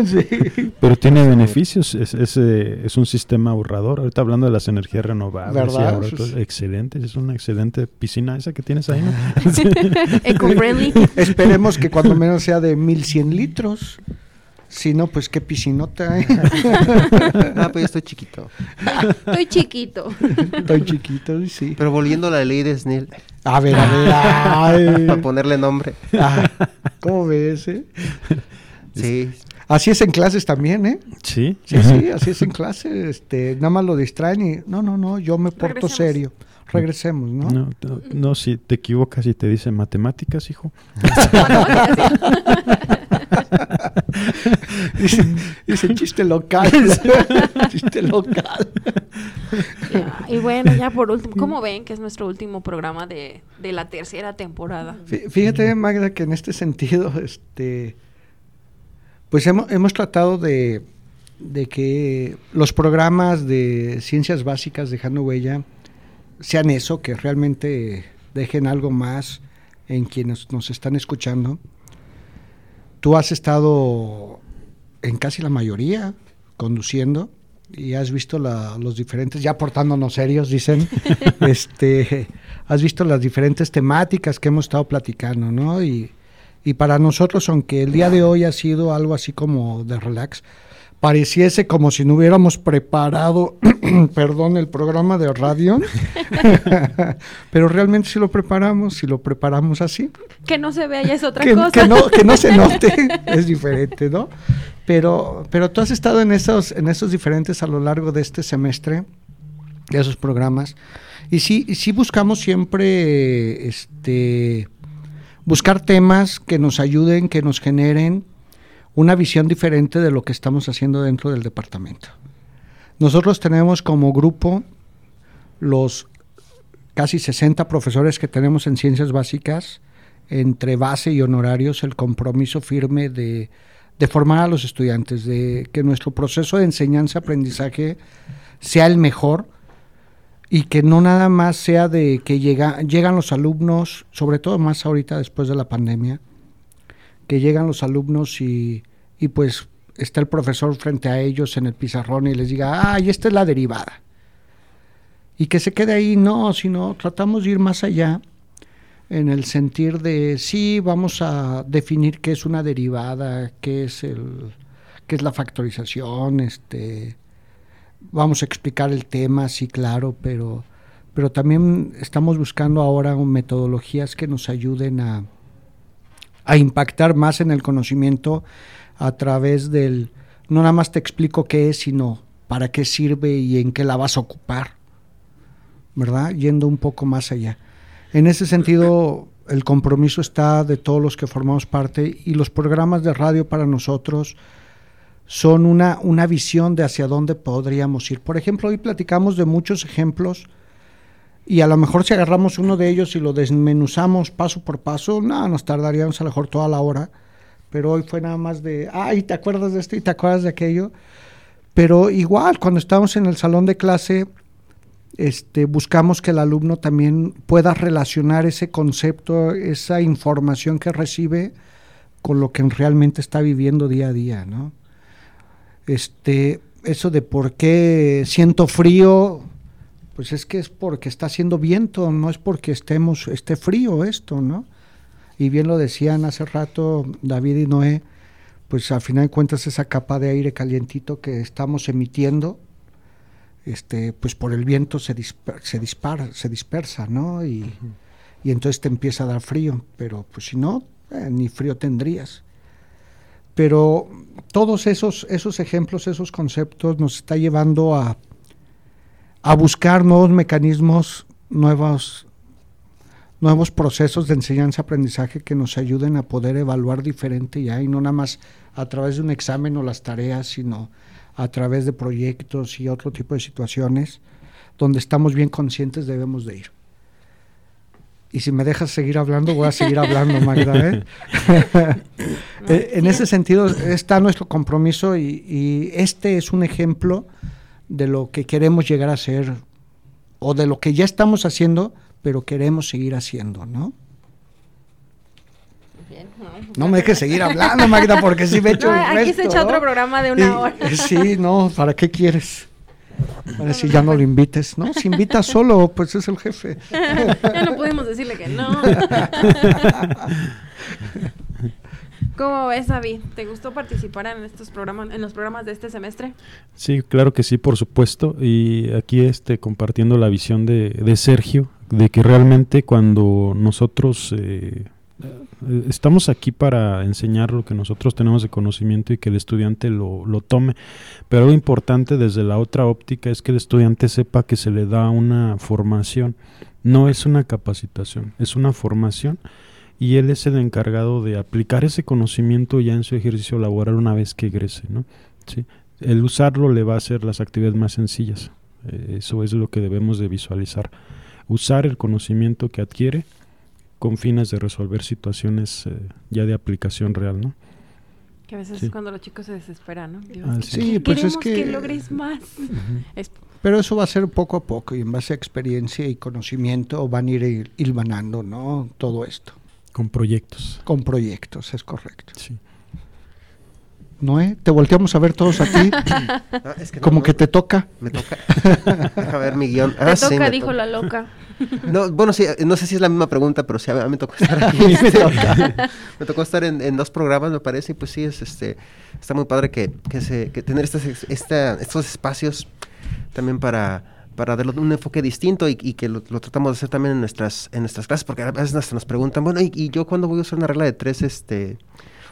Sí. Pero tiene beneficios, es, es, eh, es un sistema ahorrador. Ahorita hablando de las energías renovables, excelente, es una excelente piscina esa que tienes ahí, ¿no? Eco-friendly. Esperemos que cuando menos sea de 1100 litros. Si no, pues qué piscinota. ¿eh? Ah, pues yo estoy chiquito. Estoy chiquito. Estoy chiquito, sí. Pero volviendo a la ley de Snell, A ver, a ver. para ponerle nombre. Ah, ¿Cómo ves? eh? Sí. Así es en clases también, ¿eh? Sí. Sí, sí, así es en clase. Este, nada más lo distraen y no, no, no, yo me porto serio. Regresemos, ¿no? No, no, no, si te equivocas y te dicen matemáticas, hijo. Dice, dice chiste local. chiste local. Ya, Y bueno, ya por último, ¿cómo ven que es nuestro último programa de, de la tercera temporada? Fí- Fíjate, Magda, que en este sentido, este, pues hemos, hemos tratado de, de que los programas de ciencias básicas dejando huella sean eso, que realmente dejen algo más en quienes nos están escuchando. Tú has estado en casi la mayoría conduciendo y has visto la- los diferentes, ya portándonos serios, dicen, este, has visto las diferentes temáticas que hemos estado platicando, ¿no? Y, y para nosotros, aunque el día de hoy ha sido algo así como de relax, pareciese como si no hubiéramos preparado, perdón, el programa de radio, pero realmente si lo preparamos, si lo preparamos así, Que no se vea ya es otra que, cosa. que no, que no se note, es diferente, ¿no? Pero, pero tú has estado en esos, en esos diferentes a lo largo de este semestre, de esos programas, y sí, y sí buscamos siempre este buscar temas que nos ayuden, que nos generen una visión diferente de lo que estamos haciendo dentro del departamento. Nosotros tenemos como grupo los casi 60 profesores que tenemos en ciencias básicas, entre base y honorarios, el compromiso firme de, formar a los estudiantes, de que nuestro proceso de enseñanza-aprendizaje sea el mejor y que no nada más sea de que llega, llegan los alumnos, sobre todo más ahorita después de la pandemia, que llegan los alumnos y, y pues está el profesor frente a ellos en el pizarrón y les diga, ah, y esta es la derivada. Y que se quede ahí, no, sino tratamos de ir más allá en el sentir de, sí, vamos a definir qué es una derivada, qué es, el, qué es la factorización, este, vamos a explicar el tema, sí, claro, pero, pero también estamos buscando ahora metodologías que nos ayuden a, a impactar más en el conocimiento a través del, no nada más te explico qué es, sino para qué sirve y en qué la vas a ocupar, ¿verdad? Yendo un poco más allá. En ese sentido, el compromiso está de todos los que formamos parte y los programas de radio para nosotros son una, una visión de hacia dónde podríamos ir. Por ejemplo, hoy platicamos de muchos ejemplos y a lo mejor si agarramos uno de ellos y lo desmenuzamos paso por paso, no, nos tardaríamos a lo mejor toda la hora, pero hoy fue nada más de, ay, ¿te acuerdas de esto y te acuerdas de aquello? Pero igual, cuando estamos en el salón de clase, este, buscamos que el alumno también pueda relacionar ese concepto, esa información que recibe con lo que realmente está viviendo día a día, ¿no? Este, eso de por qué siento frío, pues es que es porque está haciendo viento, no es porque estemos, esté frío esto, ¿no? Y bien lo decían hace rato David y Noé, pues al final de cuentas esa capa de aire calientito que estamos emitiendo, este, pues por el viento se, disper- se dispara, se dispersa, ¿no? Y, y entonces te empieza a dar frío, pero pues si no, eh, ni frío tendrías. Pero todos esos, esos ejemplos, esos conceptos nos está llevando a, a buscar nuevos mecanismos, nuevos, nuevos procesos de enseñanza-aprendizaje que nos ayuden a poder evaluar diferente ya, y no nada más a través de un examen o las tareas, sino a través de proyectos y otro tipo de situaciones donde estamos bien conscientes debemos de ir. Y si me dejas seguir hablando, voy a seguir hablando, Magda. ¿eh? Eh, en ese sentido está nuestro compromiso y, y este es un ejemplo de lo que queremos llegar a ser o de lo que ya estamos haciendo, pero queremos seguir haciendo, ¿no? Bien, No me dejes seguir hablando, Magda, porque si me echo No, aquí se echa otro ¿no? programa de una Y- hora. Sí, no, ¿para qué quieres? Para si ya no lo invites, ¿no? Si invita solo, pues es el jefe. ya no pudimos decirle que no. ¿Cómo ves, David? ¿Te gustó participar en estos programas, en los programas de este semestre? Sí, claro que sí, por supuesto. Y aquí este compartiendo la visión de, de Sergio, de que realmente cuando nosotros eh, eh, estamos aquí para enseñar lo que nosotros tenemos de conocimiento y que el estudiante lo, lo tome. Pero lo importante desde la otra óptica es que el estudiante sepa que se le da una formación. No es una capacitación, es una formación y él es el encargado de aplicar ese conocimiento ya en su ejercicio laboral una vez que egrese. ¿no? ¿Sí? El usarlo le va a hacer las actividades más sencillas. Eh, eso es lo que debemos de visualizar. Usar el conocimiento que adquiere con fines de resolver situaciones eh, ya de aplicación real, ¿no? Que a veces Sí. es cuando los chicos se desesperan, ¿no? Digo, Ah, es que sí. Pues es queremos que- logres más. Es- Pero eso va a ser poco a poco y en base a experiencia y conocimiento van a ir hil- hilvanando, ¿no? Todo esto. Con proyectos. Con proyectos, es correcto. Sí. Noé, te volteamos a ver todos a ti, Ah, es que no, como no, que te toca. Me toca. Deja ver mi guion. Te Ah, sí, toca, me dijo toca. la loca. No, bueno, sí, no sé si es la misma pregunta, pero sí, a mí me tocó estar aquí. Me este, toca. me tocó estar en, en dos programas, me parece, y pues sí, es este, está muy padre que, que, se, que tener estas, esta, estos espacios también para, para darle un enfoque distinto y, que lo, tratamos de hacer también en nuestras, en nuestras clases, porque a veces hasta nos preguntan, bueno, ¿y, yo cuándo voy a usar una regla de tres, este,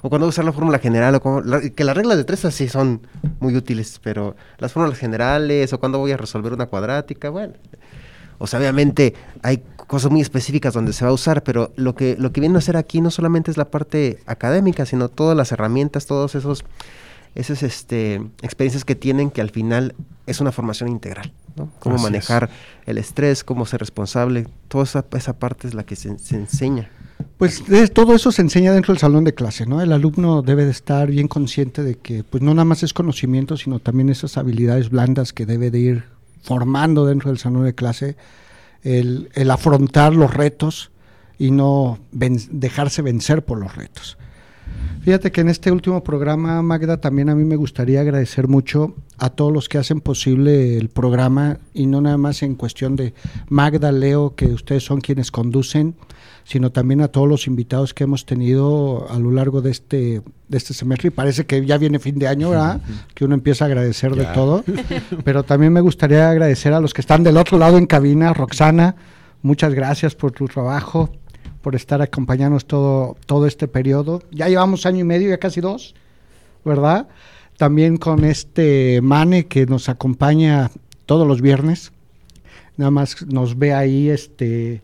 o cuándo voy a usar la fórmula general, o la- que las reglas de tres así son muy útiles, pero las fórmulas generales, o cuándo voy a resolver una cuadrática, bueno, o sea, obviamente hay cosas muy específicas donde se va a usar, pero lo que, lo que viene a hacer aquí no solamente es la parte académica, sino todas las herramientas, todos esos, esas este, experiencias que tienen que al final es una formación integral, ¿no? Cómo Así es. manejar el estrés, cómo ser responsable, toda esa, esa parte es la que se, se enseña. Pues de- todo eso se enseña dentro del salón de clase, ¿no? El alumno debe de estar bien consciente de que pues no nada más es conocimiento, sino también esas habilidades blandas que debe de ir formando dentro del salón de clase, el, el afrontar los retos y no ven- dejarse vencer por los retos. Fíjate que en este último programa, Magda, también a mí me gustaría agradecer mucho a todos los que hacen posible el programa y no nada más en cuestión de Magda, Leo, que ustedes son quienes conducen, sino también a todos los invitados que hemos tenido a lo largo de este, de este semestre. Y parece que ya viene fin de año, ¿verdad? Que uno empieza a agradecer de todo. Pero también me gustaría agradecer a los que están del otro lado en cabina. Roxana, muchas gracias por tu trabajo, por estar acompañándonos todo, todo este periodo. Ya llevamos año y medio, ya casi dos, ¿verdad? También con este Mane que nos acompaña todos los viernes. Nada más nos ve ahí, este,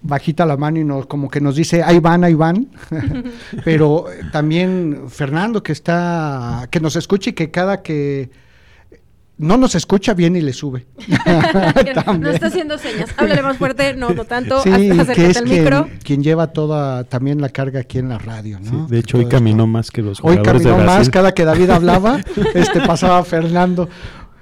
bajita la mano y nos, como que nos dice, ahí van, ahí van. Pero eh, también Fernando que está, que nos escucha y que cada que no nos escucha bien y le sube. no está haciendo señas. Háblale más fuerte, no, no tanto. Sí, hasta que es al quien, micro. quien lleva toda también la carga aquí en la radio, Sí, ¿no? de hecho, hoy esto. caminó más que los Hoy de caminó más, cada que David hablaba, este pasaba Fernando.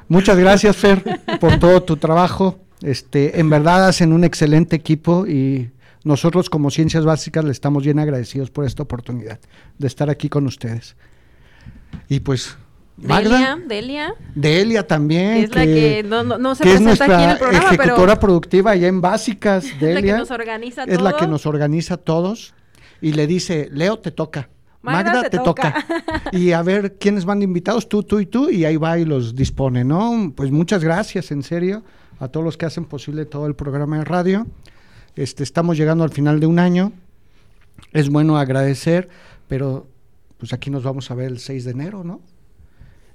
Muchas gracias, Fer, por todo tu trabajo. Este, en verdad hacen un excelente equipo y nosotros como Ciencias Básicas le estamos bien agradecidos por esta oportunidad de estar aquí con ustedes. Y pues, Magda, Delia, Delia también, que es la que no, no, no se que es presenta aquí en el programa, ejecutora pero productiva allá en Básicas, es la que Delia nos organiza es la que nos organiza a todos y le dice, Leo, te toca. Magda, Magda, te te, toca. y a ver quiénes van de invitados, tú, tú y tú, y ahí va y los dispone, ¿no? Pues muchas gracias, en serio, a todos los que hacen posible todo el programa de radio. Este, estamos llegando al final de un año. Es bueno agradecer, pero pues aquí nos vamos a ver el 6 de enero, ¿no?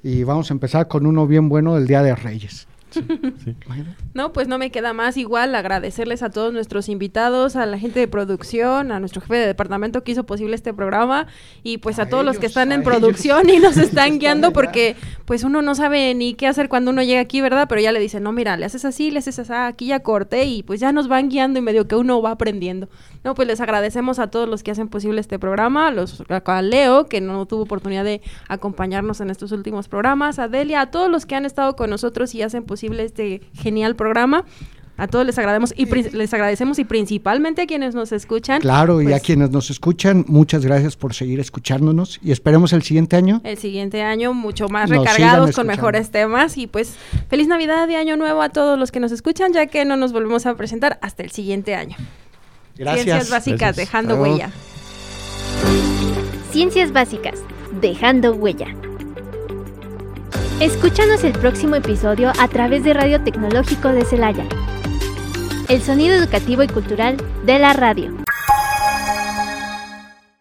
Y vamos a empezar con uno bien bueno del Día de Reyes. sí. No, pues no me queda más igual agradecerles a todos nuestros invitados, a la gente de producción, a nuestro jefe de departamento que hizo posible este programa y pues a, A todos los que están en ellos. producción y nos están Están guiando porque pues uno no sabe ni qué hacer cuando uno llega aquí, ¿verdad? Pero ya le dicen, no, mira, le haces así, le haces así, aquí ya corté y pues ya nos van guiando y medio que uno va aprendiendo. No, pues les agradecemos a todos los que hacen posible este programa, a los, a Leo, que no tuvo oportunidad de acompañarnos en estos últimos programas, a Delia, a todos los que han estado con nosotros y hacen posible este genial programa. A todos les agradecemos y les agradecemos y principalmente a quienes nos escuchan. Claro, y a pues, quienes nos escuchan, muchas gracias por seguir escuchándonos y esperemos el siguiente año. El siguiente año mucho más recargados con mejores temas y pues feliz Navidad y Año Nuevo a todos los que nos escuchan ya que no nos volvemos a presentar hasta el siguiente año. Gracias. Ciencias básicas Gracias. dejando huella. Ciencias básicas, dejando huella. Escúchanos el próximo episodio a través de Radio Tecnológico de Celaya. El sonido educativo y cultural de la radio.